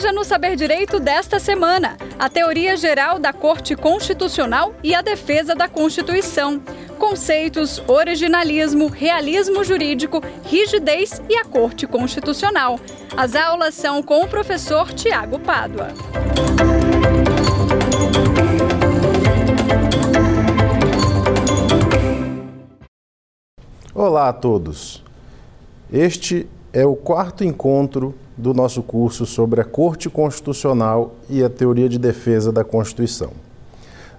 Veja no Saber Direito desta semana a teoria geral da Corte Constitucional e a defesa da Constituição. Conceitos, originalismo, realismo jurídico, rigidez e a Corte Constitucional. As aulas são com o professor Tiago Pádua. Olá a todos. Este é o quarto encontro do nosso curso sobre a Corte Constitucional e a teoria de defesa da Constituição.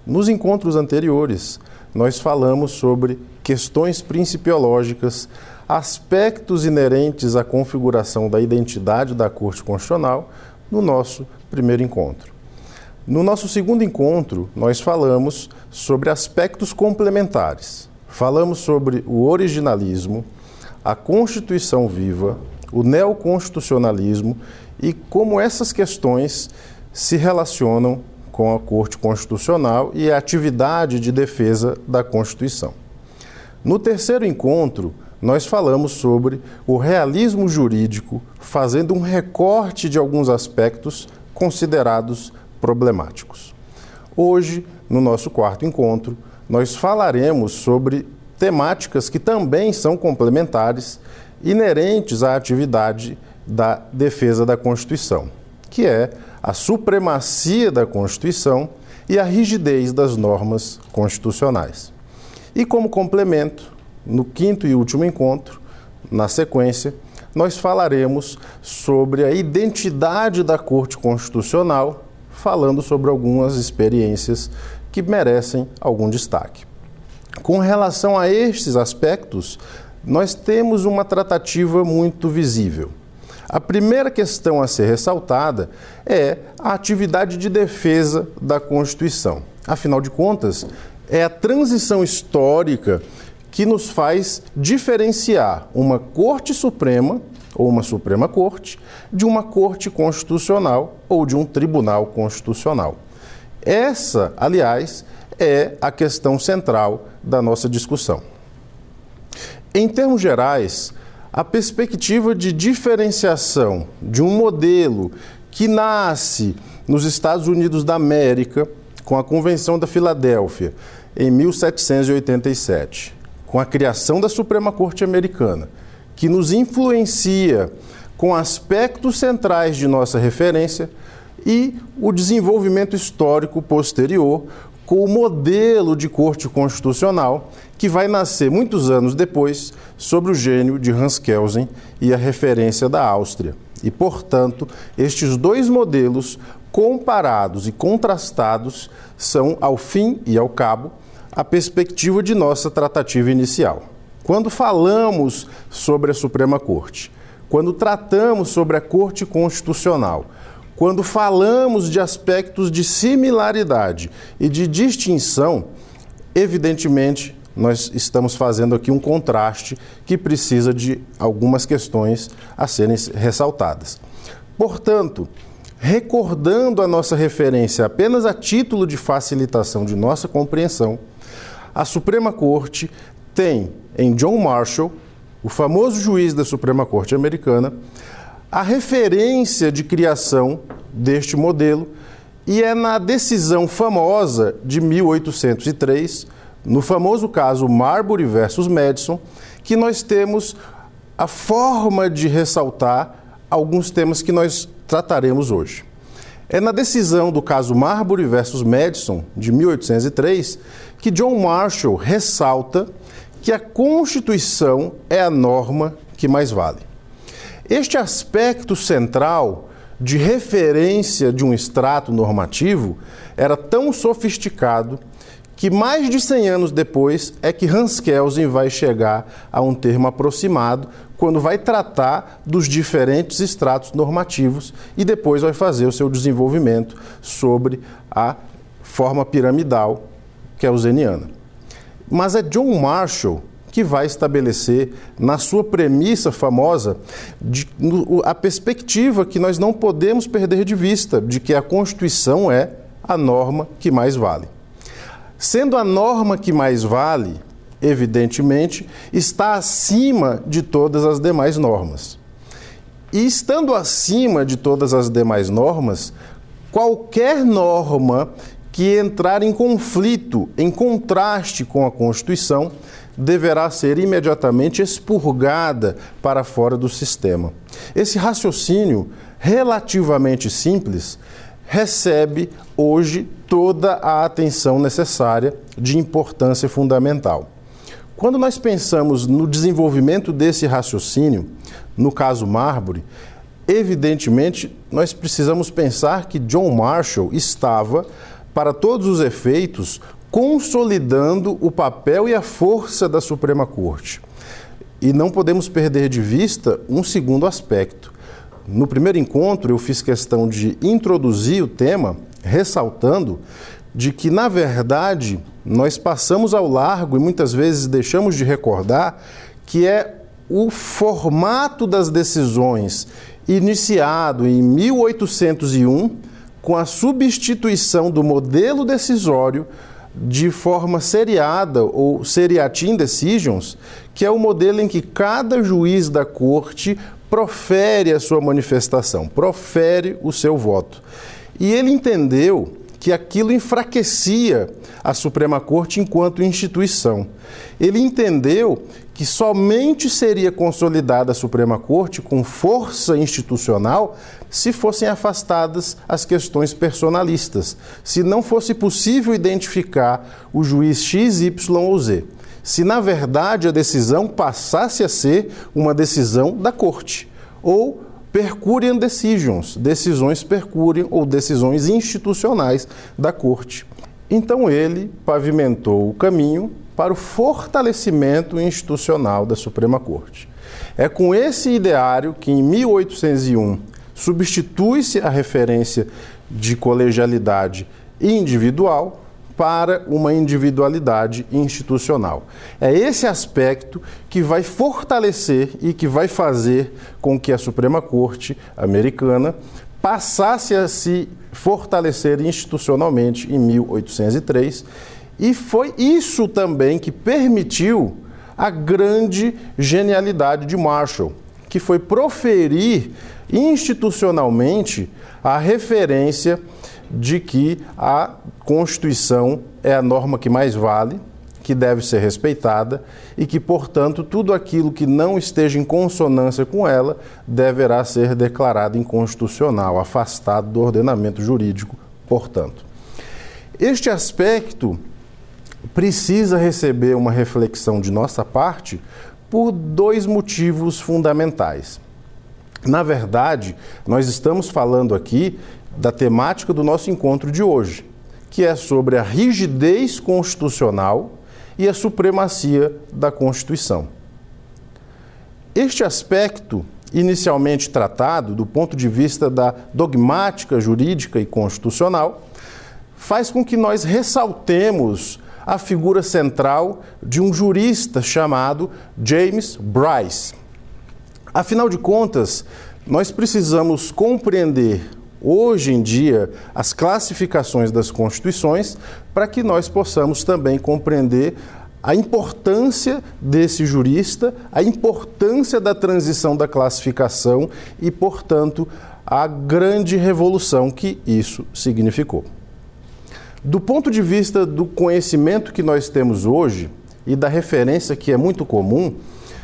Nos encontros anteriores, nós falamos sobre questões principiológicas, aspectos inerentes à configuração da identidade da Corte Constitucional no nosso primeiro encontro. No nosso segundo encontro, nós falamos sobre aspectos complementares. Falamos sobre o originalismo, a Constituição viva, o neoconstitucionalismo e como essas questões se relacionam com a Corte Constitucional e a atividade de defesa da Constituição. No terceiro encontro, nós falamos sobre o realismo jurídico, fazendo um recorte de alguns aspectos considerados problemáticos. Hoje, no nosso quarto encontro, nós falaremos sobre temáticas que também são complementares inerentes à atividade da defesa da Constituição, que é a supremacia da Constituição e a rigidez das normas constitucionais. E como complemento, no quinto e último encontro, na sequência, nós falaremos sobre a identidade da Corte Constitucional, falando sobre algumas experiências que merecem algum destaque. Com relação a estes aspectos, nós temos uma tratativa muito visível. A primeira questão a ser ressaltada é a atividade de defesa da Constituição. Afinal de contas, é a transição histórica que nos faz diferenciar uma Corte Suprema ou uma Suprema Corte de uma Corte Constitucional ou de um Tribunal Constitucional. Essa, aliás, é a questão central da nossa discussão. Em termos gerais, a perspectiva de diferenciação de um modelo que nasce nos Estados Unidos da América com a Convenção da Filadélfia em 1787, com a criação da Suprema Corte Americana, que nos influencia com aspectos centrais de nossa referência e o desenvolvimento histórico posterior com o modelo de corte constitucional que vai nascer muitos anos depois sobre o gênio de Hans Kelsen e a referência da Áustria. E, portanto, estes dois modelos comparados e contrastados são, ao fim e ao cabo, a perspectiva de nossa tratativa inicial. Quando falamos sobre a Suprema Corte, quando tratamos sobre a Corte Constitucional, quando falamos de aspectos de similaridade e de distinção, evidentemente nós estamos fazendo aqui um contraste que precisa de algumas questões a serem ressaltadas. Portanto, recordando a nossa referência apenas a título de facilitação de nossa compreensão, a Suprema Corte tem em John Marshall, o famoso juiz da Suprema Corte americana, a referência de criação deste modelo e é na decisão famosa de 1803 no famoso caso Marbury versus Madison, que nós temos a forma de ressaltar alguns temas que nós trataremos hoje. É na decisão do caso Marbury versus Madison, de 1803, que John Marshall ressalta que a Constituição é a norma que mais vale. Este aspecto central de referência de um extrato normativo era tão sofisticado que mais de 100 anos depois é que Hans Kelsen vai chegar a um termo aproximado quando vai tratar dos diferentes estratos normativos e depois vai fazer o seu desenvolvimento sobre a forma piramidal kelseniana. Mas é John Marshall que vai estabelecer, na sua premissa famosa, de, no, a perspectiva que nós não podemos perder de vista de que a Constituição é a norma que mais vale. Sendo a norma que mais vale, evidentemente, está acima de todas as demais normas. E estando acima de todas as demais normas, qualquer norma que entrar em conflito, em contraste com a Constituição, deverá ser imediatamente expurgada para fora do sistema. Esse raciocínio relativamente simples recebe hoje toda a atenção necessária de importância fundamental. Quando nós pensamos no desenvolvimento desse raciocínio, no caso Marbury, evidentemente nós precisamos pensar que John Marshall estava, para todos os efeitos, consolidando o papel e a força da Suprema Corte. E não podemos perder de vista um segundo aspecto. No primeiro encontro, eu fiz questão de introduzir o tema, ressaltando de que, na verdade, nós passamos ao largo e muitas vezes deixamos de recordar que é o formato das decisões iniciado em 1801 com a substituição do modelo decisório de forma seriada ou seriatim decisions, que é o modelo em que cada juiz da corte profere a sua manifestação, profere o seu voto. E ele entendeu que aquilo enfraquecia a Suprema Corte enquanto instituição. Ele entendeu que somente seria consolidada a Suprema Corte com força institucional se fossem afastadas as questões personalistas, se não fosse possível identificar o juiz X, Y ou Z. Se na verdade a decisão passasse a ser uma decisão da Corte ou Percurian decisions, decisões percuriam ou decisões institucionais da Corte. Então ele pavimentou o caminho para o fortalecimento institucional da Suprema Corte. É com esse ideário que em 1801 substitui-se a referência de colegialidade individual para uma individualidade institucional. É esse aspecto que vai fortalecer e que vai fazer com que a Suprema Corte americana passasse a se fortalecer institucionalmente em 1803 e foi isso também que permitiu a grande genialidade de Marshall, que foi proferir institucionalmente a referência de que a Constituição é a norma que mais vale, que deve ser respeitada e que, portanto, tudo aquilo que não esteja em consonância com ela deverá ser declarado inconstitucional, afastado do ordenamento jurídico, portanto. Este aspecto precisa receber uma reflexão de nossa parte por dois motivos fundamentais. Na verdade, nós estamos falando aqui da temática do nosso encontro de hoje, que é sobre a rigidez constitucional e a supremacia da Constituição. Este aspecto, inicialmente tratado do ponto de vista da dogmática jurídica e constitucional, faz com que nós ressaltemos a figura central de um jurista chamado James Bryce. Afinal de contas, nós precisamos compreender hoje em dia as classificações das constituições para que nós possamos também compreender a importância desse jurista, a importância da transição da classificação e, portanto, a grande revolução que isso significou. Do ponto de vista do conhecimento que nós temos hoje e da referência que é muito comum,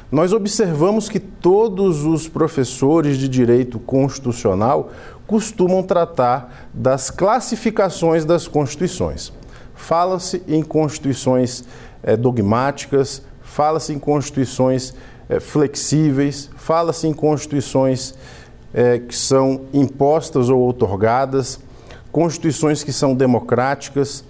nós observamos que todos os professores de direito constitucional costumam tratar das classificações das constituições. Fala-se em constituições é, dogmáticas, fala-se em constituições é, flexíveis, fala-se em constituições é, que são impostas ou otorgadas, constituições que são democráticas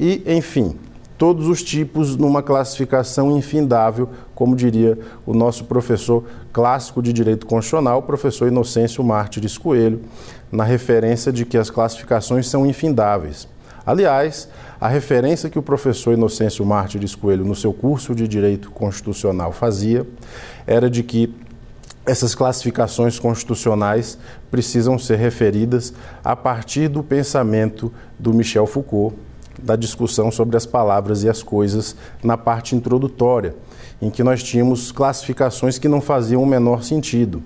e, enfim, todos os tipos numa classificação infindável, como diria o nosso professor clássico de direito constitucional, professor Inocêncio Mártires Coelho, na referência de que as classificações são infindáveis. Aliás, a referência que o professor Inocêncio Mártires Coelho, no seu curso de Direito Constitucional, fazia era de que essas classificações constitucionais precisam ser referidas a partir do pensamento do Michel Foucault, da discussão sobre as palavras e as coisas na parte introdutória, em que nós tínhamos classificações que não faziam o menor sentido.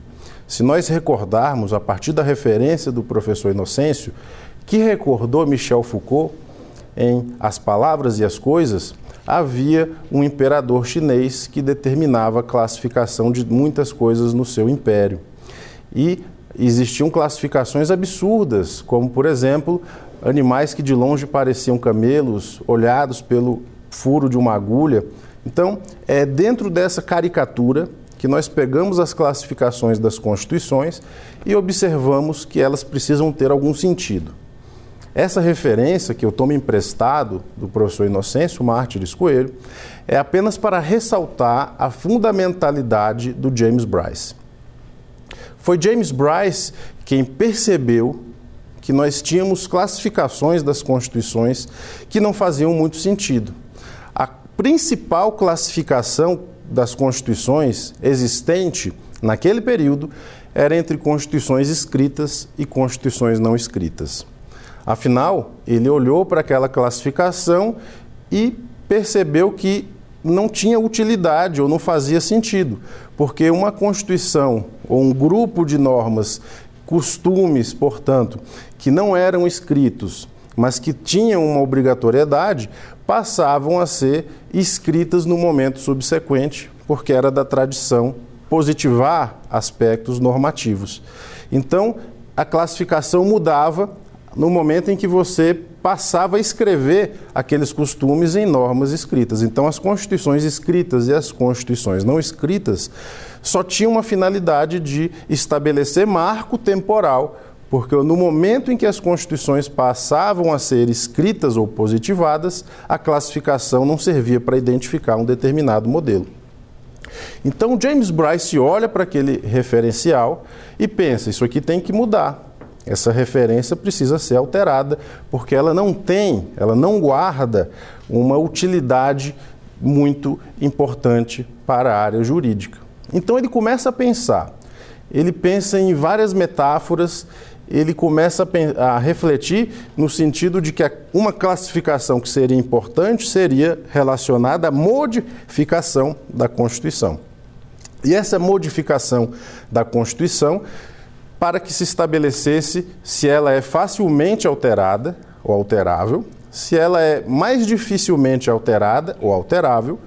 se nós recordarmos, a partir da referência do professor Inocêncio, que recordou Michel Foucault em As Palavras e as Coisas, havia um imperador chinês que determinava a classificação de muitas coisas no seu império. E existiam classificações absurdas, como, por exemplo, animais que de longe pareciam camelos, olhados pelo furo de uma agulha. Então, é dentro dessa caricatura que nós pegamos as classificações das constituições e observamos que elas precisam ter algum sentido. Essa referência que eu tomo emprestado do professor Inocêncio Mártires Coelho é apenas para ressaltar a fundamentalidade do James Bryce. Foi James Bryce quem percebeu que nós tínhamos classificações das constituições que não faziam muito sentido. A principal classificação das constituições existente naquele período era entre constituições escritas e constituições não escritas. Afinal, ele olhou para aquela classificação e percebeu que não tinha utilidade ou não fazia sentido, porque uma constituição ou um grupo de normas, costumes, portanto, que não eram escritos, mas que tinham uma obrigatoriedade, passavam a ser escritas no momento subsequente, porque era da tradição positivar aspectos normativos. Então, a classificação mudava no momento em que você passava a escrever aqueles costumes em normas escritas. Então, as constituições escritas e as constituições não escritas só tinham uma finalidade de estabelecer marco temporal porque no momento em que as constituições passavam a ser escritas ou positivadas, a classificação não servia para identificar um determinado modelo. Então James Bryce olha para aquele referencial e pensa: isso aqui tem que mudar. Essa referência precisa ser alterada, porque ela não tem, ela não guarda uma utilidade muito importante para a área jurídica. Então ele começa a pensar. Ele pensa em várias metáforas ele começa a, a, refletir no sentido de que uma classificação que seria importante seria relacionada à modificação da Constituição. E essa modificação da Constituição, para que se estabelecesse se ela é facilmente alterada ou alterável, se ela é mais dificilmente alterada ou alterável,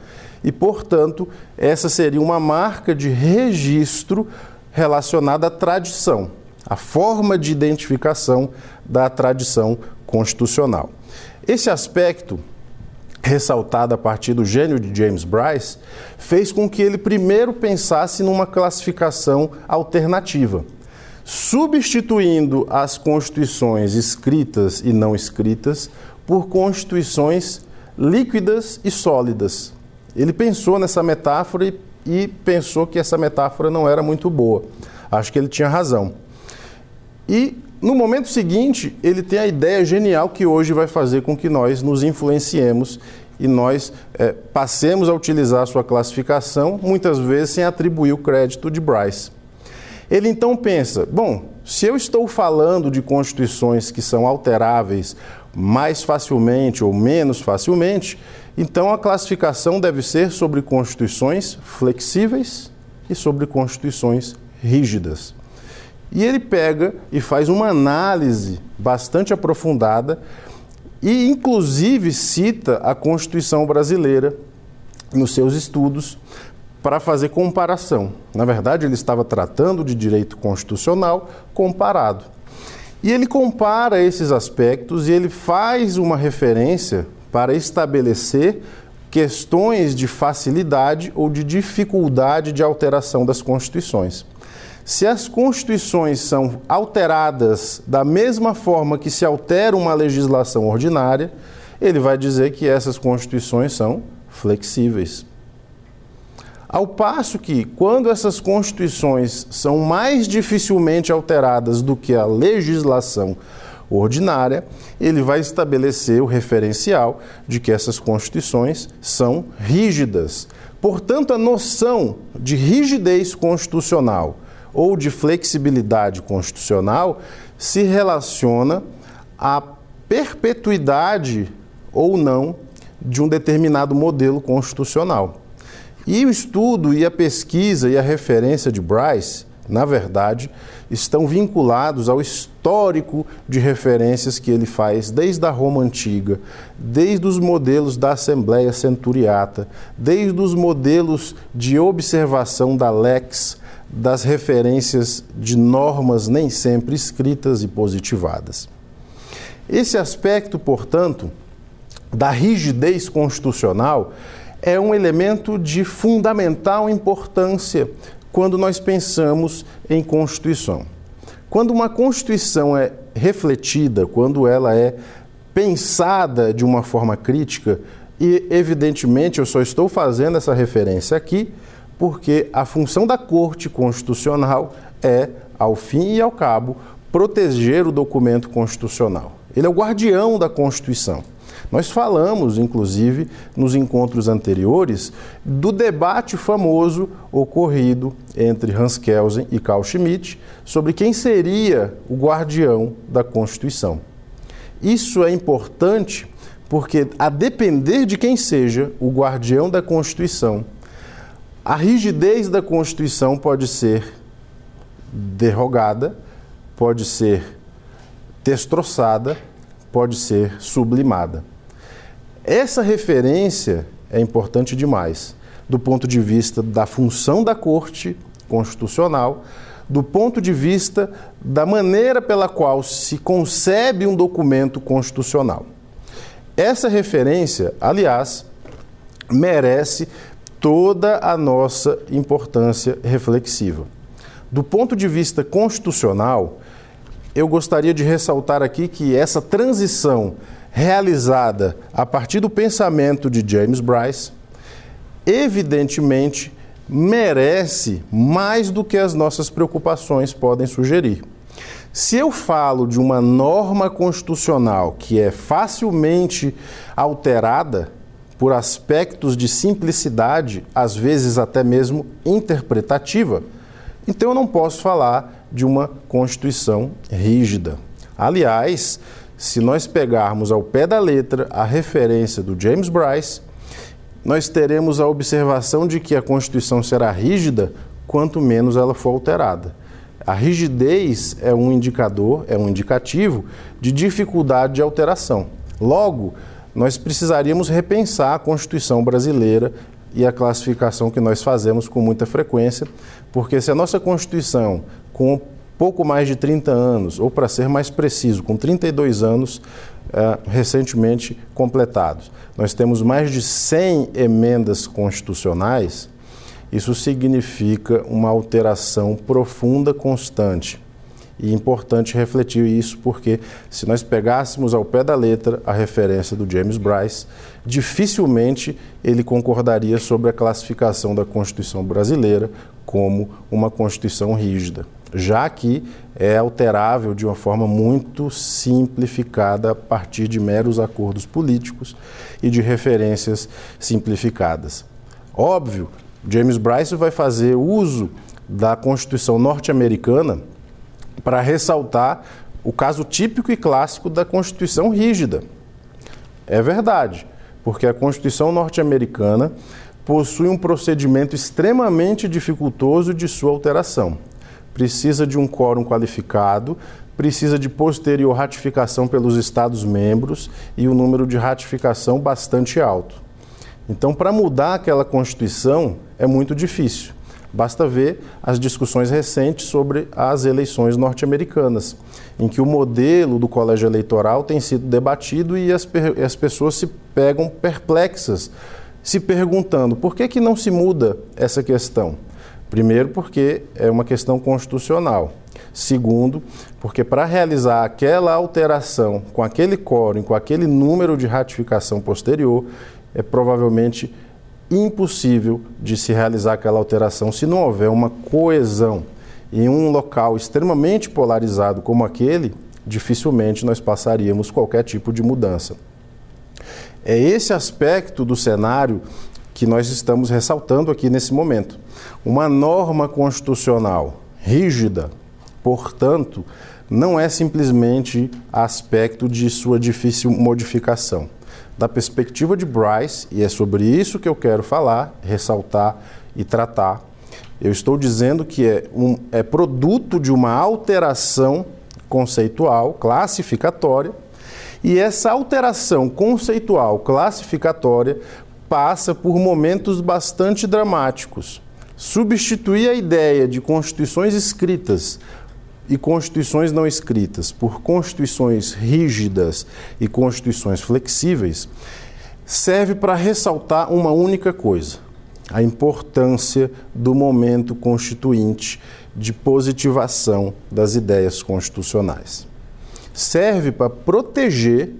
e, portanto, essa seria uma marca de registro relacionada à tradição a forma de identificação da tradição constitucional. Esse aspecto, ressaltado a partir do gênio de James Bryce, fez com que ele primeiro pensasse numa classificação alternativa, substituindo as constituições escritas e não escritas por constituições líquidas e sólidas. Ele pensou nessa metáfora e, e pensou que essa metáfora não era muito boa. Acho que ele tinha razão. E no momento seguinte, ele tem a ideia genial que hoje vai fazer com que nós nos influenciemos e nós é, passemos a utilizar a sua classificação, muitas vezes sem atribuir o crédito de Bryce. Ele então pensa: bom, se eu estou falando de constituições que são alteráveis mais facilmente ou menos facilmente, então a classificação deve ser sobre constituições flexíveis e sobre constituições rígidas. E ele pega e faz uma análise bastante aprofundada e, inclusive, cita a Constituição brasileira nos seus estudos para fazer comparação. Na verdade, ele estava tratando de direito constitucional comparado. E ele compara esses aspectos e ele faz uma referência para estabelecer questões de facilidade ou de dificuldade de alteração das constituições. Se as constituições são alteradas da mesma forma que se altera uma legislação ordinária, ele vai dizer que essas constituições são flexíveis. Ao passo que, quando essas constituições são mais dificilmente alteradas do que a legislação ordinária, ele vai estabelecer o referencial de que essas constituições são rígidas. Portanto, a noção de rigidez constitucional ou de flexibilidade constitucional se relaciona à perpetuidade ou não de um determinado modelo constitucional. E o estudo e a pesquisa e a referência de Bryce na verdade, estão vinculados ao histórico de referências que ele faz desde a Roma antiga, desde os modelos da Assembleia Centuriata, desde os modelos de observação da lex, das referências de normas nem sempre escritas e positivadas. Esse aspecto, portanto, da rigidez constitucional é um elemento de fundamental importância quando nós pensamos em Constituição. Quando uma Constituição é refletida, quando ela é pensada de uma forma crítica, e evidentemente eu só estou fazendo essa referência aqui porque a função da Corte Constitucional é, ao fim e ao cabo, proteger o documento constitucional. Ele é o guardião da Constituição. Nós falamos, inclusive, nos encontros anteriores, do debate famoso ocorrido entre Hans Kelsen e Carl Schmitt sobre quem seria o guardião da Constituição. Isso é importante porque, a depender de quem seja o guardião da Constituição, a rigidez da Constituição pode ser derrogada, pode ser destroçada, pode ser sublimada. Essa referência é importante demais, do ponto de vista da função da Corte Constitucional, do ponto de vista da maneira pela qual se concebe um documento constitucional. Essa referência, aliás, merece toda a nossa importância reflexiva. Do ponto de vista constitucional, eu gostaria de ressaltar aqui que essa transição realizada a partir do pensamento de James Bryce, evidentemente merece mais do que as nossas preocupações podem sugerir. Se eu falo de uma norma constitucional que é facilmente alterada por aspectos de simplicidade, às vezes até mesmo interpretativa, então eu não posso falar de uma Constituição rígida. Aliás, se nós pegarmos ao pé da letra a referência do James Bryce, nós teremos a observação de que a Constituição será rígida quanto menos ela for alterada. A rigidez é um indicador, é um indicativo de dificuldade de alteração. Logo, nós precisaríamos repensar a Constituição brasileira e a classificação que nós fazemos com muita frequência, porque se a nossa Constituição, com pouco mais de 30 anos, ou para ser mais preciso, com 32 anos uh, recentemente completados. Nós temos mais de 100 emendas constitucionais. Isso significa uma alteração profunda, constante. E é importante refletir isso porque, se nós pegássemos ao pé da letra a referência do James Bryce, dificilmente ele concordaria sobre a classificação da Constituição brasileira como uma Constituição rígida já que é alterável de uma forma muito simplificada a partir de meros acordos políticos e de referências simplificadas. Óbvio, James Bryce vai fazer uso da Constituição norte-americana para ressaltar o caso típico e clássico da Constituição rígida. É verdade, porque a Constituição norte-americana possui um procedimento extremamente dificultoso de sua alteração precisa de um quórum qualificado, precisa de posterior ratificação pelos Estados-membros e o um número de ratificação bastante alto. Então, para mudar aquela Constituição é muito difícil. Basta ver as discussões recentes sobre as eleições norte-americanas, em que o modelo do colégio eleitoral tem sido debatido e as, as pessoas se pegam perplexas, se perguntando por que, que não se muda essa questão. Primeiro, porque é uma questão constitucional. Segundo, porque para realizar aquela alteração com aquele quórum, com aquele número de ratificação posterior, é provavelmente impossível de se realizar aquela alteração se não houver uma coesão. Em um local extremamente polarizado como aquele, dificilmente nós passaríamos qualquer tipo de mudança. É esse aspecto do cenário que nós estamos ressaltando aqui nesse momento. Uma norma constitucional rígida, portanto, não é simplesmente aspecto de sua difícil modificação. Da perspectiva de Bryce, e é sobre isso que eu quero falar, ressaltar e tratar, Eu estou dizendo que é, um, é produto de uma alteração conceitual, classificatória, e essa alteração conceitual, classificatória, passa por momentos bastante dramáticos. Substituir a ideia de constituições escritas e constituições não escritas por constituições rígidas e constituições flexíveis serve para ressaltar uma única coisa: a importância do momento constituinte de positivação das ideias constitucionais. Serve para proteger,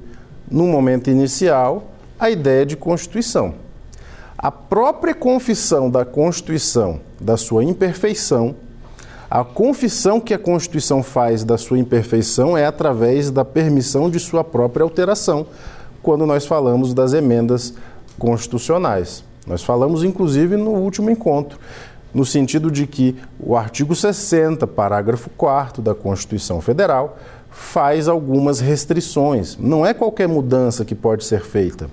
no momento inicial, a ideia de Constituição. A própria confissão da Constituição, da sua imperfeição, a confissão que a Constituição faz da sua imperfeição é através da permissão de sua própria alteração, quando nós falamos das emendas constitucionais. Nós falamos, inclusive, no último encontro, no sentido de que o artigo 60, parágrafo 4 da Constituição Federal, faz algumas restrições. Não é qualquer mudança que pode ser feita.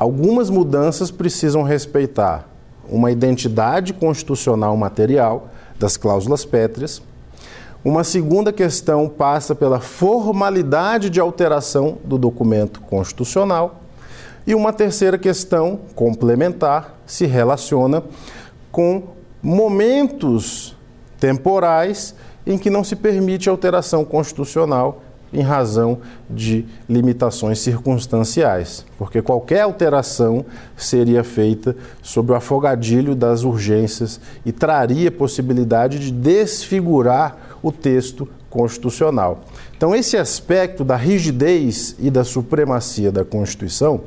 Algumas mudanças precisam respeitar uma identidade constitucional material das cláusulas pétreas. Uma segunda questão passa pela formalidade de alteração do documento constitucional. E uma terceira questão, complementar, se relaciona com momentos temporais em que não se permite alteração constitucional em razão de limitações circunstanciais, porque qualquer alteração seria feita sob o afogadilho das urgências e traria possibilidade de desfigurar o texto constitucional. Então, esse aspecto da rigidez e da supremacia da Constituição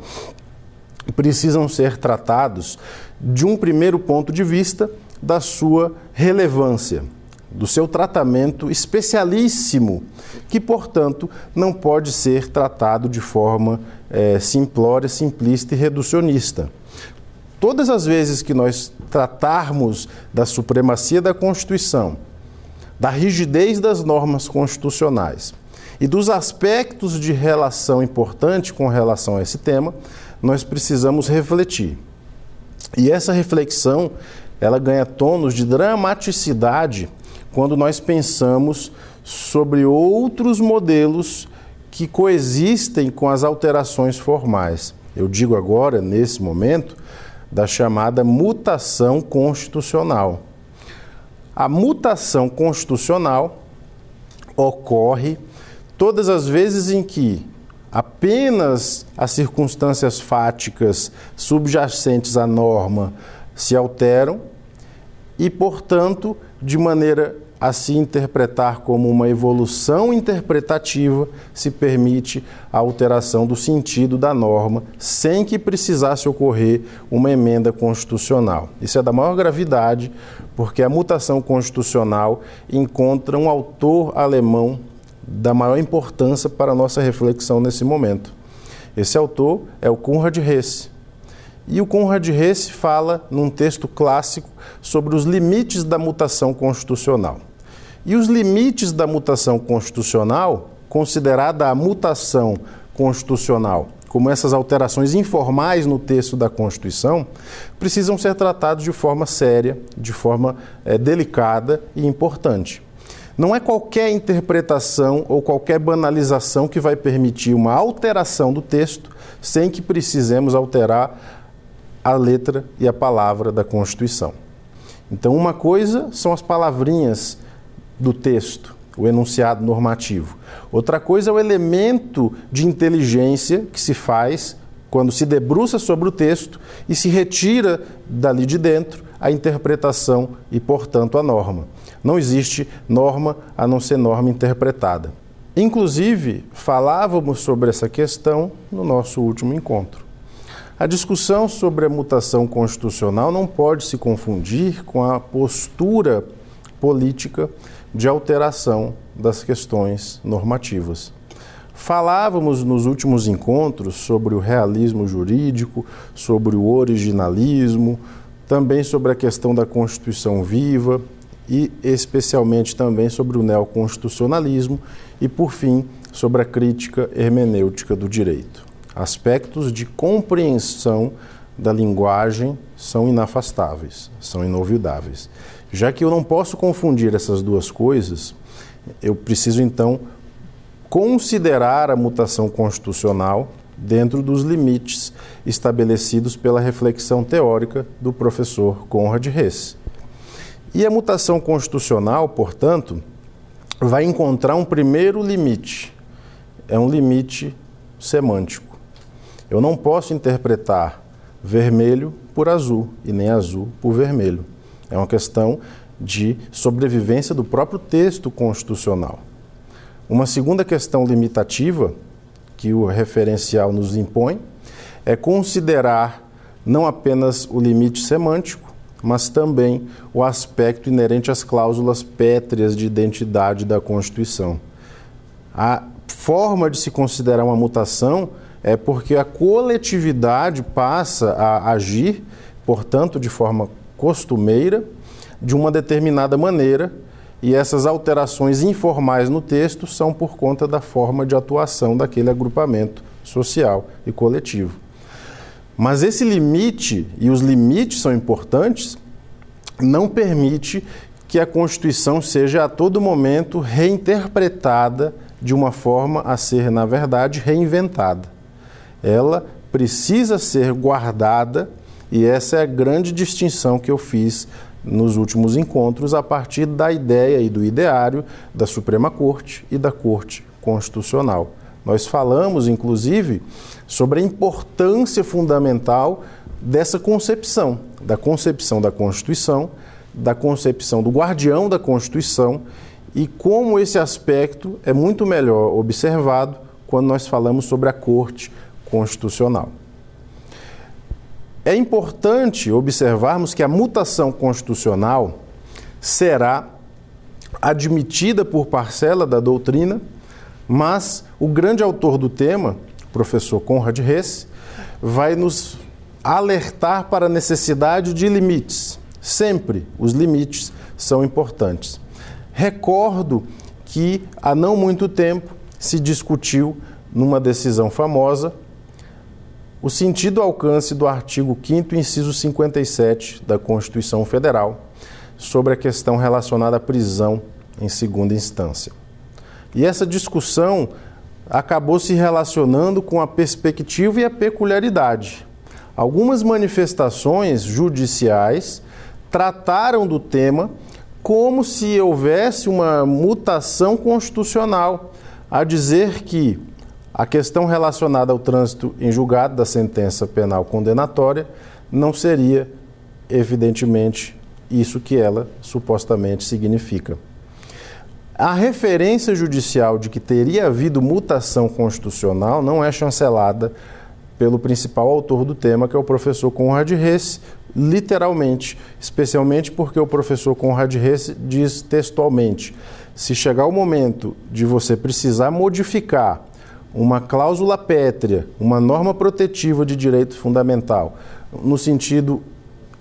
precisam ser tratados de um primeiro ponto de vista da sua relevância do seu tratamento especialíssimo, que, portanto, não pode ser tratado de forma é, simplória, simplista e reducionista. Todas as vezes que nós tratarmos da supremacia da Constituição, da rigidez das normas constitucionais e dos aspectos de relação importante com relação a esse tema, nós precisamos refletir. E essa reflexão, ela ganha tons de dramaticidade quando nós pensamos sobre outros modelos que coexistem com as alterações formais. Eu digo agora, nesse momento, da chamada mutação constitucional. A mutação constitucional ocorre todas as vezes em que apenas as circunstâncias fáticas subjacentes à norma se alteram e, portanto, de maneira a se interpretar como uma evolução interpretativa, se permite a alteração do sentido da norma, sem que precisasse ocorrer uma emenda constitucional. Isso é da maior gravidade, porque a mutação constitucional encontra um autor alemão da maior importância para a nossa reflexão nesse momento. Esse autor é o Konrad Hesse. E o Konrad Hesse fala num texto clássico sobre os limites da mutação constitucional. E os limites da mutação constitucional, considerada a mutação constitucional como essas alterações informais no texto da Constituição, precisam ser tratados de forma séria, de forma é, delicada e importante. Não é qualquer interpretação ou qualquer banalização que vai permitir uma alteração do texto sem que precisemos alterar a letra e a palavra da Constituição. Então, uma coisa são as palavrinhas do texto, o enunciado normativo. Outra coisa é o elemento de inteligência que se faz quando se debruça sobre o texto e se retira dali de dentro a interpretação e, portanto, a norma. Não existe norma a não ser norma interpretada. Inclusive, falávamos sobre essa questão no nosso último encontro. A discussão sobre a mutação constitucional não pode se confundir com a postura política de alteração das questões normativas. Falávamos nos últimos encontros sobre o realismo jurídico, sobre o originalismo, também sobre a questão da Constituição viva e especialmente também sobre o neoconstitucionalismo e, por fim, sobre a crítica hermenêutica do direito. Aspectos de compreensão da linguagem são inafastáveis, são inovidáveis. Já que eu não posso confundir essas duas coisas, eu preciso então considerar a mutação constitucional dentro dos limites estabelecidos pela reflexão teórica do professor Conrad Hess. E a mutação constitucional, portanto, vai encontrar um primeiro limite. É um limite semântico. Eu não posso interpretar vermelho por azul e nem azul por vermelho. É uma questão de sobrevivência do próprio texto constitucional. Uma segunda questão limitativa que o referencial nos impõe é considerar não apenas o limite semântico, mas também o aspecto inerente às cláusulas pétreas de identidade da Constituição. A forma de se considerar uma mutação é porque a coletividade passa a agir, portanto, de forma costumeira, de uma determinada maneira e essas alterações informais no texto são por conta da forma de atuação daquele agrupamento social e coletivo. Mas esse limite, e os limites são importantes, não permite que a Constituição seja a todo momento reinterpretada de uma forma a ser, na verdade, reinventada. Ela precisa ser guardada, e essa é a grande distinção que eu fiz nos últimos encontros a partir da ideia e do ideário da Suprema Corte e da Corte Constitucional. Nós falamos, inclusive, sobre a importância fundamental dessa concepção, da concepção da Constituição, da concepção do guardião da Constituição e como esse aspecto é muito melhor observado quando nós falamos sobre a Corte Constitucional. É importante observarmos que a mutação constitucional será admitida por parcela da doutrina, mas o grande autor do tema, professor Conrad Hess, vai nos alertar para a necessidade de limites. Sempre os limites são importantes. Recordo que há não muito tempo se discutiu numa decisão famosa o sentido alcance do artigo 5 inciso 57 da Constituição Federal sobre a questão relacionada à prisão em segunda instância. E essa discussão acabou se relacionando com a perspectiva e a peculiaridade. Algumas manifestações judiciais trataram do tema como se houvesse uma mutação constitucional, a dizer que a questão relacionada ao trânsito em julgado da sentença penal condenatória não seria, evidentemente, isso que ela supostamente significa. A referência judicial de que teria havido mutação constitucional não é chancelada pelo principal autor do tema, que é o professor Conrad Hesse, literalmente, especialmente porque o professor Conrad Hesse diz textualmente: se chegar o momento de você precisar modificar uma cláusula pétrea, uma norma protetiva de direito fundamental, no sentido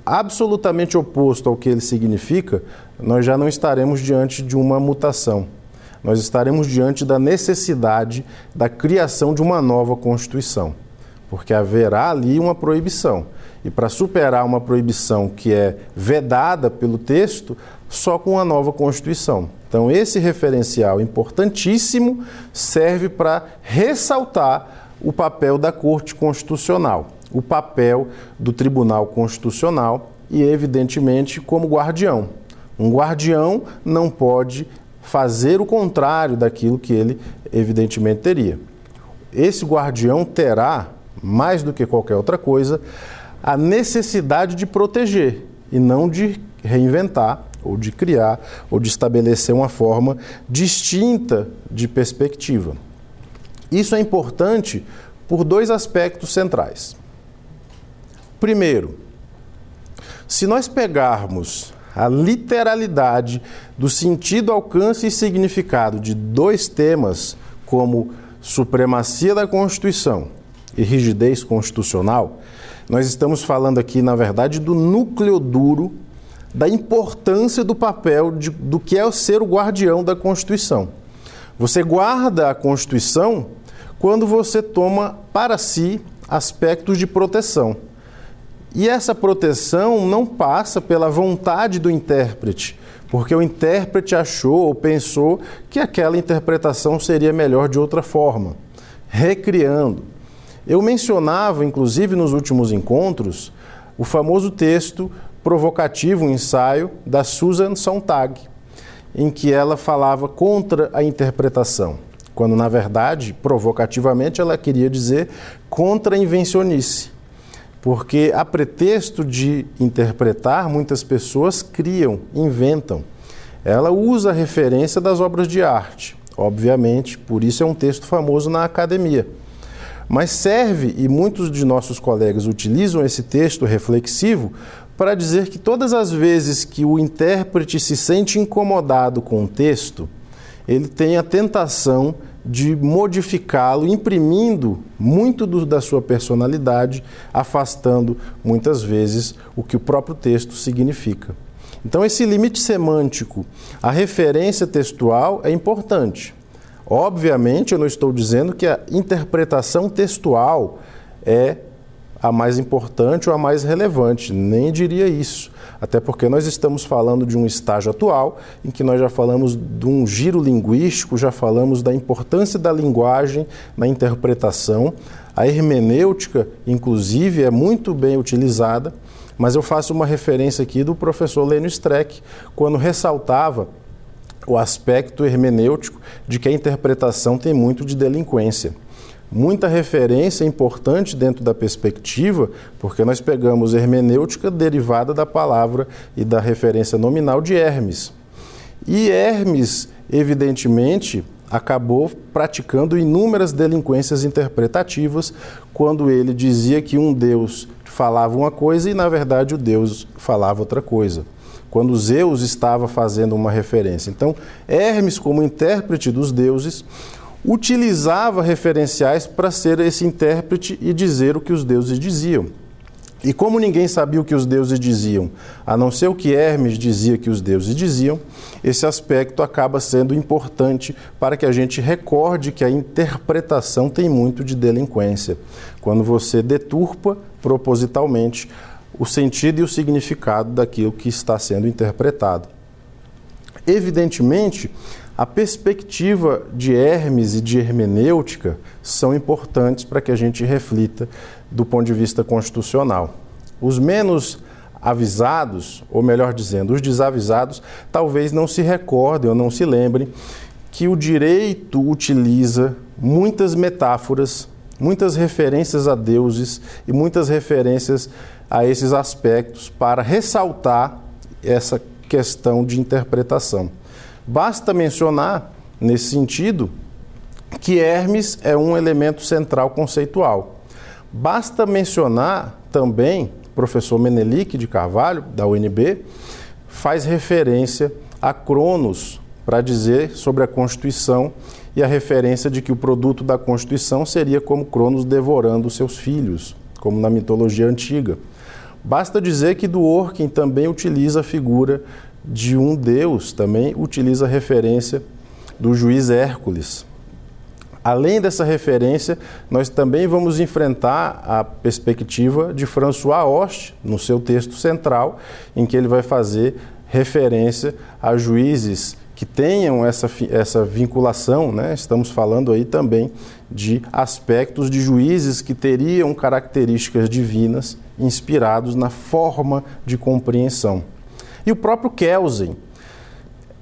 absolutamente oposto ao que ele significa, nós já não estaremos diante de uma mutação. Nós estaremos diante da necessidade da criação de uma nova Constituição, porque haverá ali uma proibição. E para superar uma proibição que é vedada pelo texto, só com uma nova Constituição. Então, esse referencial importantíssimo serve para ressaltar o papel da Corte Constitucional, o papel do Tribunal Constitucional e, evidentemente, como guardião. Um guardião não pode fazer o contrário daquilo que ele, evidentemente, teria. Esse guardião terá, mais do que qualquer outra coisa, a necessidade de proteger e não de reinventar ou de criar, ou de estabelecer uma forma distinta de perspectiva. Isso é importante por dois aspectos centrais. Primeiro, se nós pegarmos a literalidade do sentido, alcance e significado de dois temas, como supremacia da Constituição e rigidez constitucional, nós estamos falando aqui, na verdade, do núcleo duro da importância do papel de, do que é ser o guardião da Constituição. Você guarda a Constituição quando você toma para si aspectos de proteção. E essa proteção não passa pela vontade do intérprete, porque o intérprete achou ou pensou que aquela interpretação seria melhor de outra forma, recriando. Eu mencionava, inclusive nos últimos encontros, o famoso texto provocativo, um ensaio da Susan Sontag, em que ela falava contra a interpretação, quando na verdade, provocativamente, ela queria dizer contra a invencionice. Porque a pretexto de interpretar, muitas pessoas criam, inventam. Ela usa a referência das obras de arte, obviamente, por isso é um texto famoso na academia. Mas serve, e muitos de nossos colegas utilizam esse texto reflexivo para dizer que todas as vezes que o intérprete se sente incomodado com o texto, ele tem a tentação de modificá-lo, imprimindo muito do, da sua personalidade, afastando muitas vezes o que o próprio texto significa. Então, esse limite semântico, a referência textual é importante. Obviamente, eu não estou dizendo que a interpretação textual é a mais importante ou a mais relevante, nem diria isso. Até porque nós estamos falando de um estágio atual em que nós já falamos de um giro linguístico, já falamos da importância da linguagem na interpretação. A hermenêutica, inclusive, é muito bem utilizada, mas eu faço uma referência aqui do professor Lênio Streck, quando ressaltava o aspecto hermenêutico de que a interpretação tem muito de delinquência muita referência importante dentro da perspectiva, porque nós pegamos hermenêutica derivada da palavra e da referência nominal de Hermes. E Hermes, evidentemente, acabou praticando inúmeras delinquências interpretativas quando ele dizia que um deus falava uma coisa e, na verdade, o deus falava outra coisa. Quando Zeus estava fazendo uma referência. Então, Hermes, como intérprete dos deuses, utilizava referenciais para ser esse intérprete e dizer o que os deuses diziam. E como ninguém sabia o que os deuses diziam, a não ser o que Hermes dizia que os deuses diziam, esse aspecto acaba sendo importante para que a gente recorde que a interpretação tem muito de delinquência. Quando você deturpa propositalmente o sentido e o significado daquilo que está sendo interpretado. Evidentemente, a perspectiva de Hermes e de hermenêutica são importantes para que a gente reflita do ponto de vista constitucional. Os menos avisados, ou melhor dizendo, os desavisados, talvez não se recordem ou não se lembrem que o direito utiliza muitas metáforas, muitas referências a deuses e muitas referências a esses aspectos para ressaltar essa questão de interpretação. Basta mencionar, nesse sentido, que Hermes é um elemento central conceitual. Basta mencionar também, professor Menelik de Carvalho, da UNB, faz referência a Cronos para dizer sobre a Constituição e a referência de que o produto da Constituição seria como Cronos devorando seus filhos, como na mitologia antiga. Basta dizer que Dworkin também utiliza a figura de um deus também utiliza a referência do juiz Hércules. Além dessa referência, nós também vamos enfrentar a perspectiva de François Hoste, no seu texto central, em que ele vai fazer referência a juízes que tenham essa, essa vinculação, né? estamos falando aí também de aspectos de juízes que teriam características divinas inspirados na forma de compreensão. E o próprio Kelsen.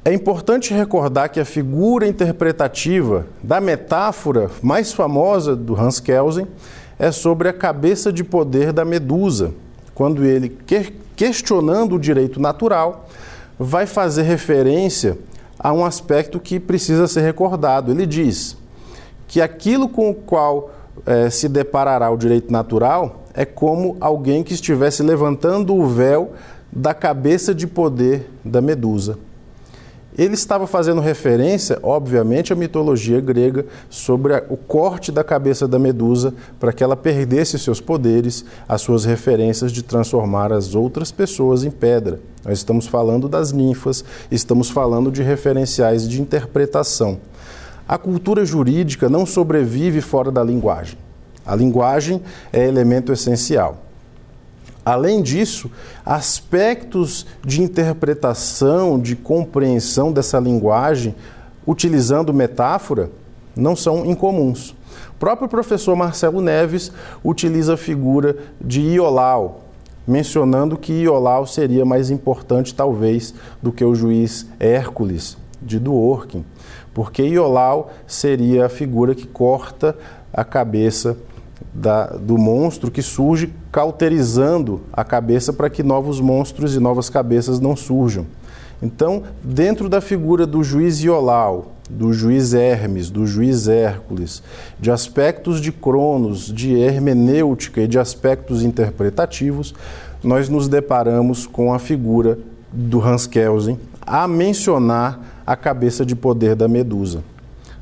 É importante recordar que a figura interpretativa da metáfora mais famosa do Hans Kelsen é sobre a cabeça de poder da medusa, quando ele, questionando o direito natural, vai fazer referência a um aspecto que precisa ser recordado. Ele diz que aquilo com o qual eh, se deparará o direito natural é como alguém que estivesse levantando o véu da cabeça de poder da Medusa. Ele estava fazendo referência, obviamente, à mitologia grega sobre o corte da cabeça da Medusa para que ela perdesse seus poderes, as suas referências de transformar as outras pessoas em pedra. Nós estamos falando das ninfas, estamos falando de referenciais de interpretação. A cultura jurídica não sobrevive fora da linguagem. A linguagem é elemento essencial. Além disso, aspectos de interpretação, de compreensão dessa linguagem, utilizando metáfora, não são incomuns. O próprio professor Marcelo Neves utiliza a figura de Iolau, mencionando que Iolau seria mais importante, talvez, do que o juiz Hércules de Dworkin, porque Iolau seria a figura que corta a cabeça da, do monstro que surge, cauterizando a cabeça para que novos monstros e novas cabeças não surjam. Então, dentro da figura do juiz Iolau, do juiz Hermes, do juiz Hércules, de aspectos de Cronos, de hermenêutica e de aspectos interpretativos, nós nos deparamos com a figura do Hans Kelsen a mencionar a cabeça de poder da Medusa.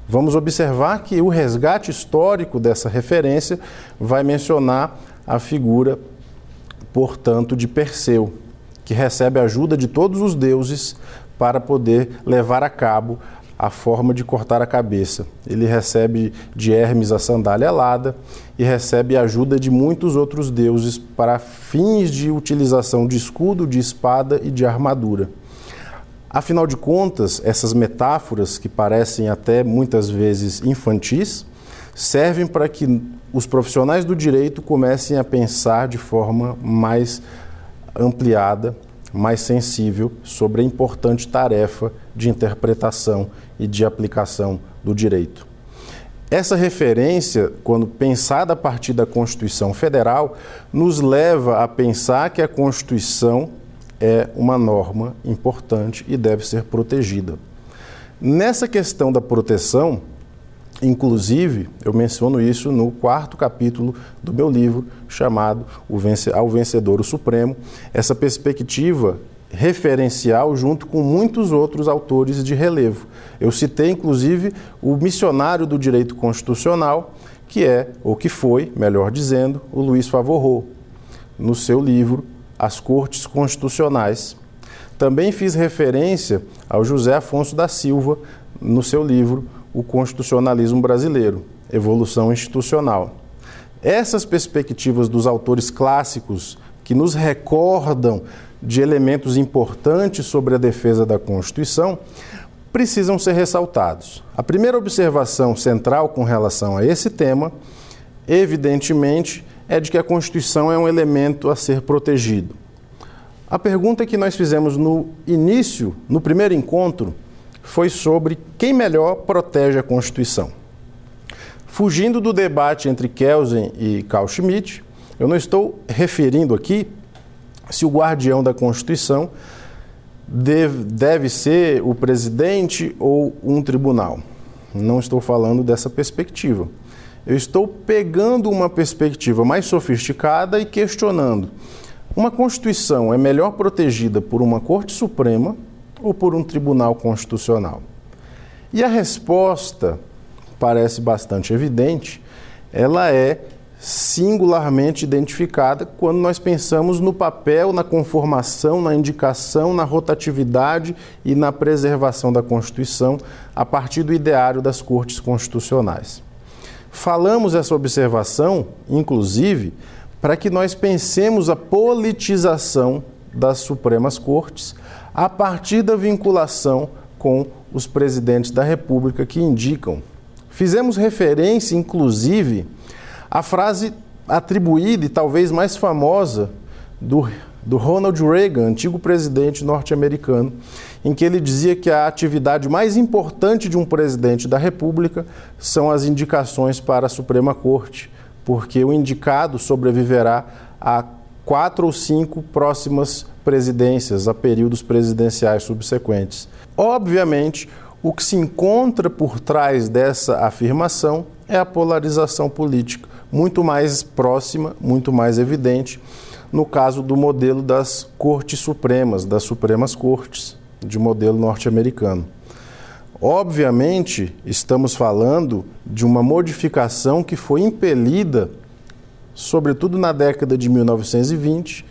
Vamos observar que o resgate histórico dessa referência vai mencionar a figura, portanto, de Perseu, que recebe a ajuda de todos os deuses para poder levar a cabo a forma de cortar a cabeça. Ele recebe de Hermes a sandália alada e recebe a ajuda de muitos outros deuses para fins de utilização de escudo, de espada e de armadura. Afinal de contas, essas metáforas, que parecem até muitas vezes infantis, servem para que os profissionais do direito comecem a pensar de forma mais ampliada, mais sensível sobre a importante tarefa de interpretação e de aplicação do direito. Essa referência, quando pensada a partir da Constituição Federal, nos leva a pensar que a Constituição é uma norma importante e deve ser protegida. Nessa questão da proteção, inclusive, eu menciono isso no quarto capítulo do meu livro, chamado Ao Vencedor o Supremo, essa perspectiva referencial junto com muitos outros autores de relevo. Eu citei, inclusive, o missionário do direito constitucional, que é, ou que foi, melhor dizendo, o Luiz Favorro, no seu livro as cortes constitucionais. Também fiz referência ao José Afonso da Silva no seu livro O Constitucionalismo Brasileiro, Evolução Institucional. Essas perspectivas dos autores clássicos que nos recordam de elementos importantes sobre a defesa da Constituição precisam ser ressaltados. A primeira observação central com relação a esse tema, evidentemente, é de que a Constituição é um elemento a ser protegido. A pergunta que nós fizemos no início, no primeiro encontro, foi sobre quem melhor protege a Constituição. Fugindo do debate entre Kelsen e Carl Schmitt, eu não estou referindo aqui se o guardião da Constituição deve, deve ser o presidente ou um tribunal. Não estou falando dessa perspectiva. Eu estou pegando uma perspectiva mais sofisticada e questionando: uma Constituição é melhor protegida por uma Corte Suprema ou por um Tribunal Constitucional? E a resposta parece bastante evidente, ela é singularmente identificada quando nós pensamos no papel, na conformação, na indicação, na rotatividade e na preservação da Constituição a partir do ideário das cortes constitucionais. Falamos essa observação, inclusive, para que nós pensemos a politização das Supremas Cortes a partir da vinculação com os presidentes da República que indicam. Fizemos referência, inclusive, à frase atribuída e talvez mais famosa do, do Ronald Reagan, antigo presidente norte-americano, em que ele dizia que a atividade mais importante de um presidente da República são as indicações para a Suprema Corte, porque o indicado sobreviverá a quatro ou cinco próximas presidências, a períodos presidenciais subsequentes. Obviamente, o que se encontra por trás dessa afirmação é a polarização política, muito mais próxima, muito mais evidente, no caso do modelo das Cortes Supremas, das Supremas Cortes de modelo norte-americano. Obviamente, estamos falando de uma modificação que foi impelida, sobretudo na década de 1920,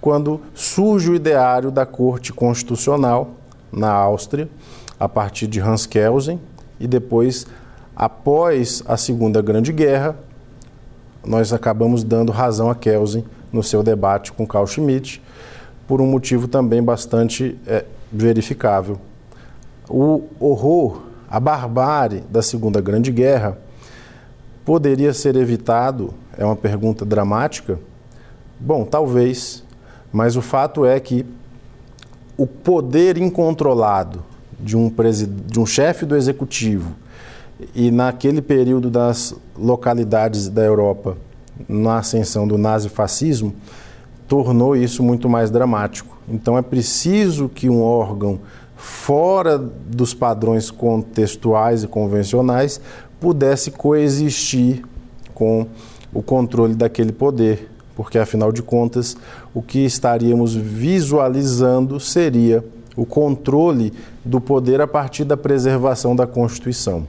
quando surge o ideário da Corte Constitucional na Áustria, a partir de Hans Kelsen, e depois, após a Segunda Grande Guerra, nós acabamos dando razão a Kelsen no seu debate com Carl Schmitt, por um motivo também bastante é, verificável. O horror, a barbárie da Segunda Grande Guerra poderia ser evitado? É uma pergunta dramática? Bom, talvez, mas o fato é que o poder incontrolado de um, de um chefe do executivo e naquele período das localidades da Europa, na ascensão do nazifascismo, tornou isso muito mais dramático. Então é preciso que um órgão fora dos padrões contextuais e convencionais pudesse coexistir com o controle daquele poder, porque afinal de contas, o que estaríamos visualizando seria o controle do poder a partir da preservação da Constituição.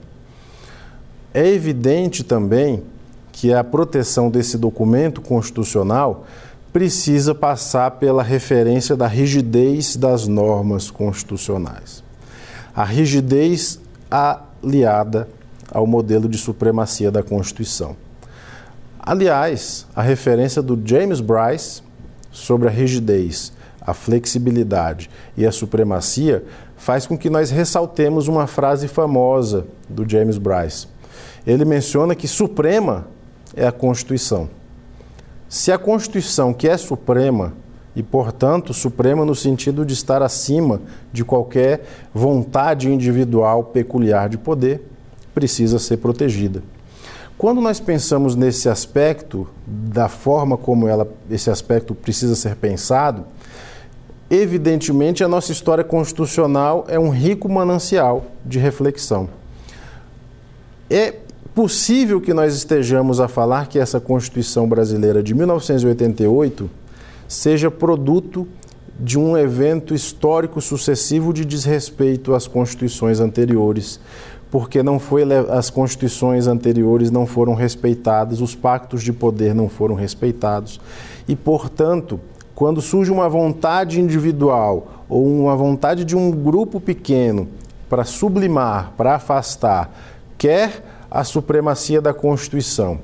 É evidente também que a proteção desse documento constitucional precisa passar pela referência da rigidez das normas constitucionais. A rigidez aliada ao modelo de supremacia da Constituição. Aliás, a referência do James Bryce sobre a rigidez, a flexibilidade e a supremacia faz com que nós ressaltemos uma frase famosa do James Bryce. Ele menciona que suprema é a Constituição. Se a Constituição, que é suprema, e, portanto, suprema no sentido de estar acima de qualquer vontade individual peculiar de poder, precisa ser protegida. Quando nós pensamos nesse aspecto, da forma como ela, esse aspecto precisa ser pensado, evidentemente a nossa história constitucional é um rico manancial de reflexão. É possível que nós estejamos a falar que essa Constituição brasileira de 1988 seja produto de um evento histórico sucessivo de desrespeito às constituições anteriores, porque não foi as constituições anteriores não foram respeitadas, os pactos de poder não foram respeitados e, portanto, quando surge uma vontade individual ou uma vontade de um grupo pequeno para sublimar, para afastar, quer a supremacia da Constituição,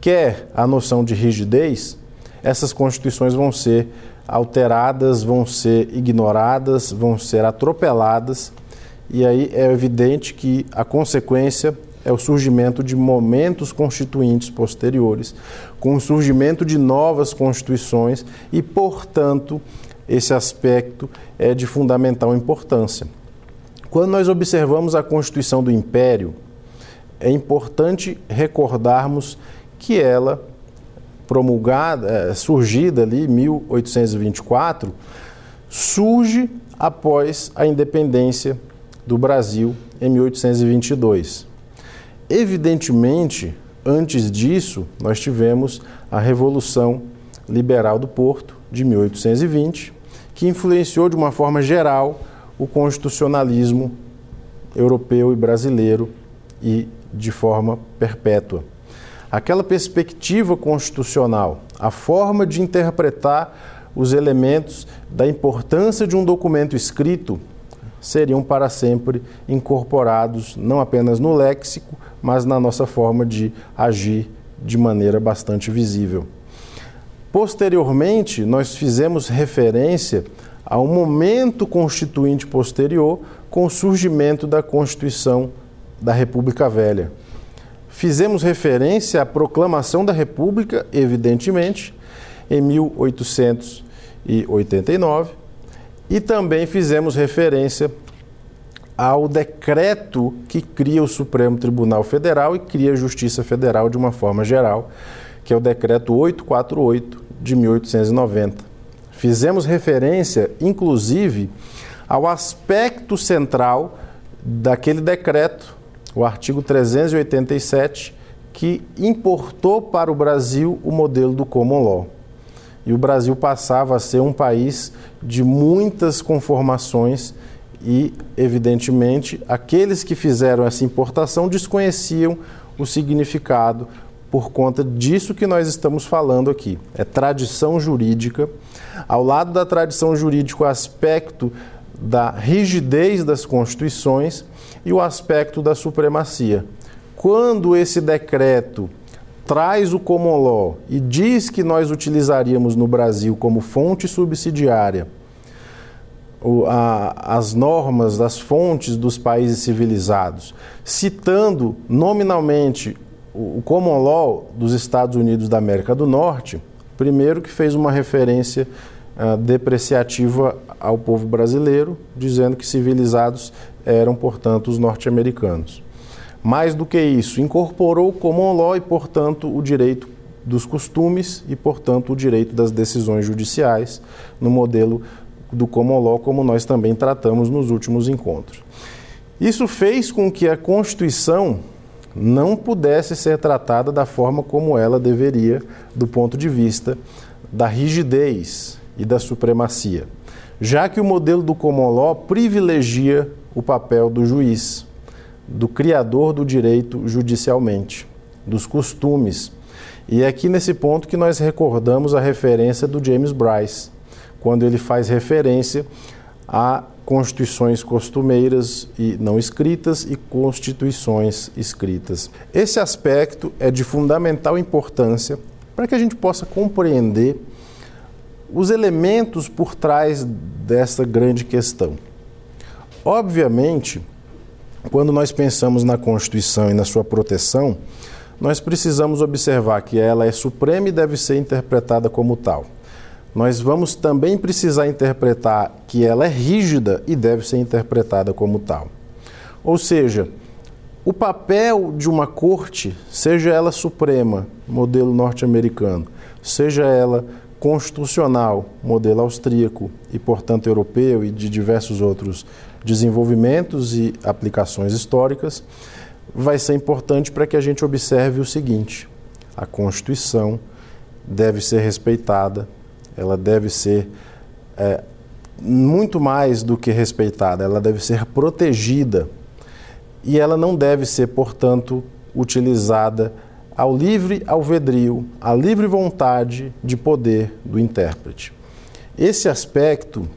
quer a noção de rigidez, essas constituições vão ser alteradas, vão ser ignoradas, vão ser atropeladas, e aí é evidente que a consequência é o surgimento de momentos constituintes posteriores, com o surgimento de novas constituições e, portanto, esse aspecto é de fundamental importância. Quando nós observamos a Constituição do Império, é importante recordarmos que ela, promulgada, é, surgida ali em 1824, surge após a independência do Brasil em 1822. Evidentemente, antes disso, nós tivemos a Revolução Liberal do Porto de 1820, que influenciou de uma forma geral o constitucionalismo europeu e brasileiro e de forma perpétua. Aquela perspectiva constitucional, a forma de interpretar os elementos da importância de um documento escrito seriam para sempre incorporados não apenas no léxico, mas na nossa forma de agir de maneira bastante visível. Posteriormente, nós fizemos referência a um momento constituinte posterior com o surgimento da Constituição da República Velha. Fizemos referência à proclamação da República, evidentemente, em 1889, e também fizemos referência ao decreto que cria o Supremo Tribunal Federal e cria a Justiça Federal de uma forma geral, que é o decreto 848 de 1890. Fizemos referência, inclusive, ao aspecto central daquele decreto o artigo 387, que importou para o Brasil o modelo do common law. E o Brasil passava a ser um país de muitas conformações e, evidentemente, aqueles que fizeram essa importação desconheciam o significado por conta disso que nós estamos falando aqui. É tradição jurídica. Ao lado da tradição jurídica, o aspecto da rigidez das constituições e o aspecto da supremacia. Quando esse decreto traz o common law e diz que nós utilizaríamos no Brasil como fonte subsidiária o, a, as normas das fontes dos países civilizados, citando nominalmente o, o common law dos Estados Unidos da América do Norte, primeiro que fez uma referência uh, depreciativa ao povo brasileiro, dizendo que civilizados eram, portanto, os norte-americanos. Mais do que isso, incorporou o common law e, portanto, o direito dos costumes e, portanto, o direito das decisões judiciais no modelo do common law, como nós também tratamos nos últimos encontros. Isso fez com que a Constituição não pudesse ser tratada da forma como ela deveria, do ponto de vista da rigidez e da supremacia, já que o modelo do common law privilegia o papel do juiz do criador do direito judicialmente, dos costumes. E é aqui nesse ponto que nós recordamos a referência do James Bryce, quando ele faz referência a constituições costumeiras e não escritas e constituições escritas. Esse aspecto é de fundamental importância para que a gente possa compreender os elementos por trás dessa grande questão. Obviamente, quando nós pensamos na Constituição e na sua proteção, nós precisamos observar que ela é suprema e deve ser interpretada como tal. Nós vamos também precisar interpretar que ela é rígida e deve ser interpretada como tal. Ou seja, o papel de uma corte, seja ela suprema, modelo norte-americano, seja ela constitucional, modelo austríaco e, portanto, europeu e de diversos outros desenvolvimentos e aplicações históricas, vai ser importante para que a gente observe o seguinte: a Constituição deve ser respeitada, ela deve ser é, muito mais do que respeitada, ela deve ser protegida. E ela não deve ser, portanto, utilizada ao livre alvedrio, à livre vontade de poder do intérprete. Esse aspecto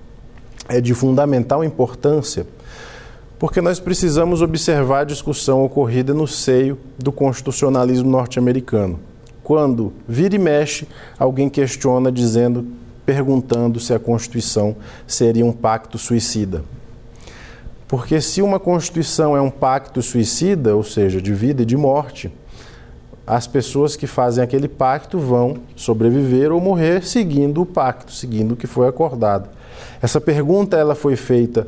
é de fundamental importância porque nós precisamos observar a discussão ocorrida no seio do constitucionalismo norte-americano. Quando vira e mexe, alguém questiona dizendo, perguntando se a Constituição seria um pacto suicida. Porque se uma Constituição é um pacto suicida, ou seja, de vida e de morte, as pessoas que fazem aquele pacto vão sobreviver ou morrer seguindo o pacto, seguindo o que foi acordado. Essa pergunta ela foi feita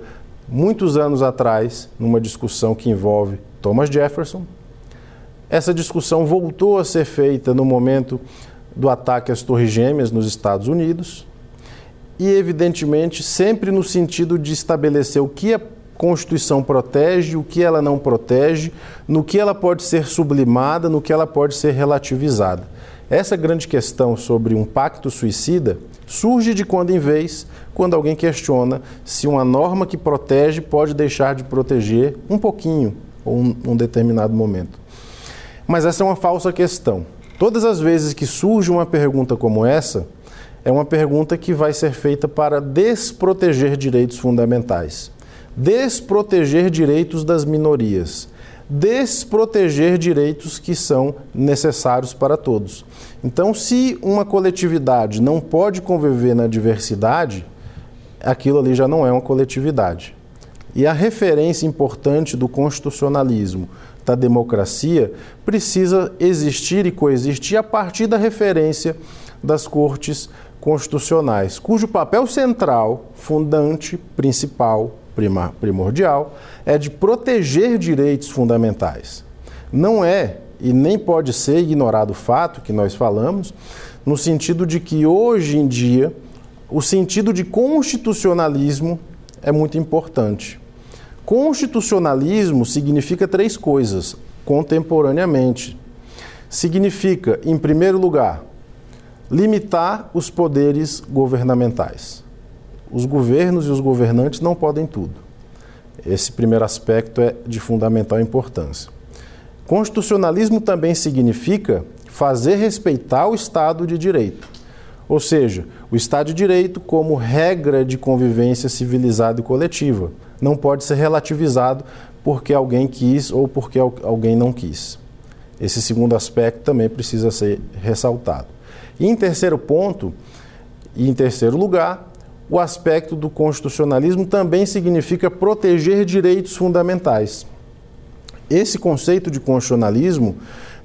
muitos anos atrás, numa discussão que envolve Thomas Jefferson. Essa discussão voltou a ser feita no momento do ataque às Torres Gêmeas nos Estados Unidos. E, evidentemente, sempre no sentido de estabelecer o que a Constituição protege, o que ela não protege, no que ela pode ser sublimada, no que ela pode ser relativizada. Essa grande questão sobre um pacto suicida surge de quando em vez, quando alguém questiona se uma norma que protege pode deixar de proteger um pouquinho ou um, um determinado momento. Mas essa é uma falsa questão. Todas as vezes que surge uma pergunta como essa, é uma pergunta que vai ser feita para desproteger direitos fundamentais, desproteger direitos das minorias, desproteger direitos que são necessários para todos. Então, se uma coletividade não pode conviver na diversidade, aquilo ali já não é uma coletividade. E a referência importante do constitucionalismo, da democracia, precisa existir e coexistir a partir da referência das cortes constitucionais, cujo papel central, fundante, principal, primordial, é de proteger direitos fundamentais. Não é e nem pode ser ignorado o fato que nós falamos, no sentido de que hoje em dia o sentido de constitucionalismo é muito importante. Constitucionalismo significa três coisas contemporaneamente. Significa, em primeiro lugar, limitar os poderes governamentais. Os governos e os governantes não podem tudo. Esse primeiro aspecto é de fundamental importância. Constitucionalismo também significa fazer respeitar o Estado de Direito. Ou seja, o Estado de Direito como regra de convivência civilizada e coletiva. Não pode ser relativizado porque alguém quis ou porque alguém não quis. Esse segundo aspecto também precisa ser ressaltado. E em terceiro ponto, e em terceiro lugar, o aspecto do constitucionalismo também significa proteger direitos fundamentais. Esse conceito de constitucionalismo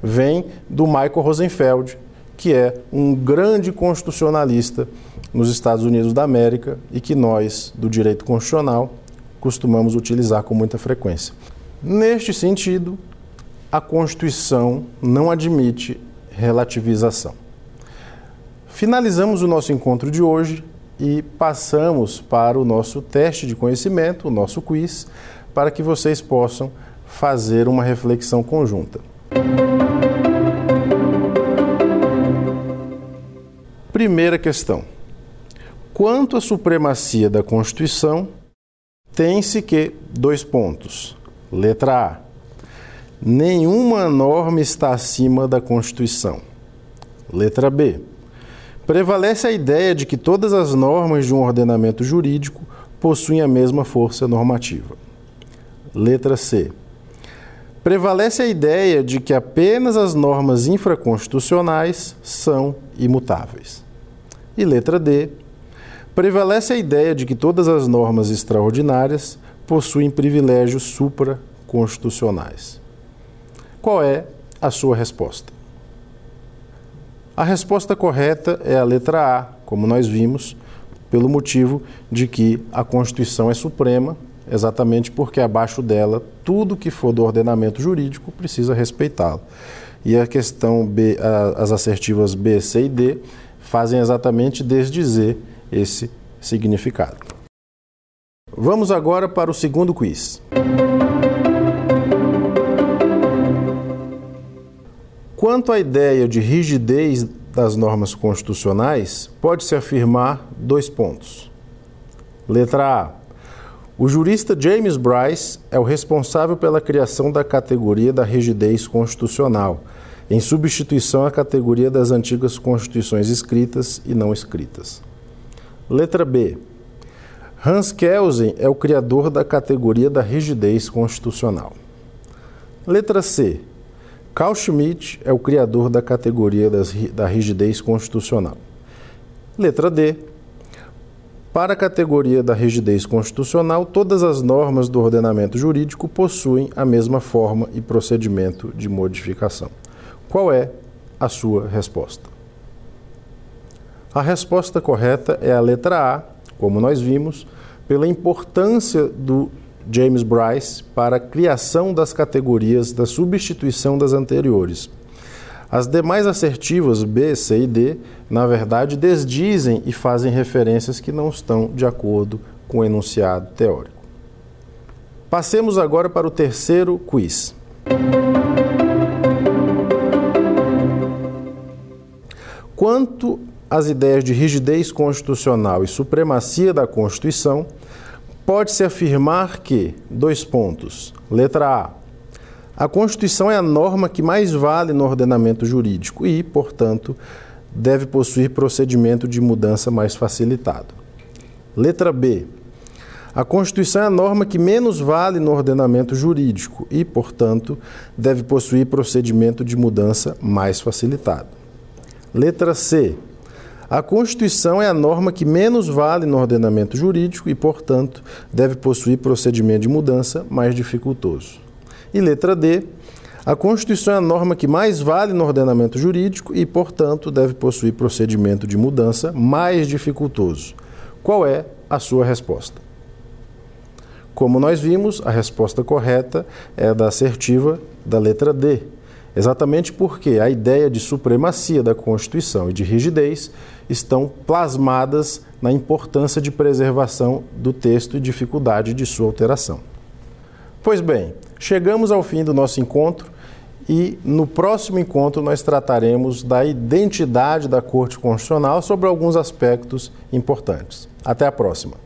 vem do Michael Rosenfeld, que é um grande constitucionalista nos Estados Unidos da América e que nós, do direito constitucional, costumamos utilizar com muita frequência. Neste sentido, a Constituição não admite relativização. Finalizamos o nosso encontro de hoje e passamos para o nosso teste de conhecimento, o nosso quiz, para que vocês possam fazer uma reflexão conjunta. Primeira questão. Quanto à supremacia da Constituição, tem-se que dois pontos. Letra A. Nenhuma norma está acima da Constituição. Letra B. Prevalece a ideia de que todas as normas de um ordenamento jurídico possuem a mesma força normativa. Letra C. Prevalece a ideia de que apenas as normas infraconstitucionais são imutáveis. E letra D. Prevalece a ideia de que todas as normas extraordinárias possuem privilégios supraconstitucionais. Qual é a sua resposta? A resposta correta é a letra A, como nós vimos, pelo motivo de que a Constituição é suprema, exatamente porque abaixo dela tudo que for do ordenamento jurídico precisa respeitá-lo. E a questão B, as assertivas B, C e D fazem exatamente desdizer esse significado. Vamos agora para o segundo quiz. Quanto à ideia de rigidez das normas constitucionais, pode-se afirmar dois pontos. Letra A. O jurista James Bryce é o responsável pela criação da categoria da rigidez constitucional em substituição à categoria das antigas constituições escritas e não escritas. Letra B. Hans Kelsen é o criador da categoria da rigidez constitucional. Letra C. Carl Schmitt é o criador da categoria das, da rigidez constitucional. Letra D. Para a categoria da rigidez constitucional, todas as normas do ordenamento jurídico possuem a mesma forma e procedimento de modificação. Qual é a sua resposta? A resposta correta é a letra A, como nós vimos, pela importância do James Bryce para a criação das categorias da substituição das anteriores. As demais assertivas B, C e D, na verdade, desdizem e fazem referências que não estão de acordo com o enunciado teórico. Passemos agora para o terceiro quiz. Quanto às ideias de rigidez constitucional e supremacia da Constituição, pode-se afirmar que, dois pontos. Letra A. A Constituição é a norma que mais vale no ordenamento jurídico e, portanto, deve possuir procedimento de mudança mais facilitado. Letra B. A Constituição é a norma que menos vale no ordenamento jurídico e, portanto, deve possuir procedimento de mudança mais facilitado. Letra C. A Constituição é a norma que menos vale no ordenamento jurídico e, portanto, deve possuir procedimento de mudança mais dificultoso. E letra D. A Constituição é a norma que mais vale no ordenamento jurídico e, portanto, deve possuir procedimento de mudança mais dificultoso. Qual é a sua resposta? Como nós vimos, a resposta correta é a da assertiva da letra D, Exatamente porque a ideia de supremacia da Constituição e de rigidez estão plasmadas na importância de preservação do texto e dificuldade de sua alteração. Pois bem, chegamos ao fim do nosso encontro e no próximo encontro nós trataremos da identidade da Corte Constitucional sobre alguns aspectos importantes. Até a próxima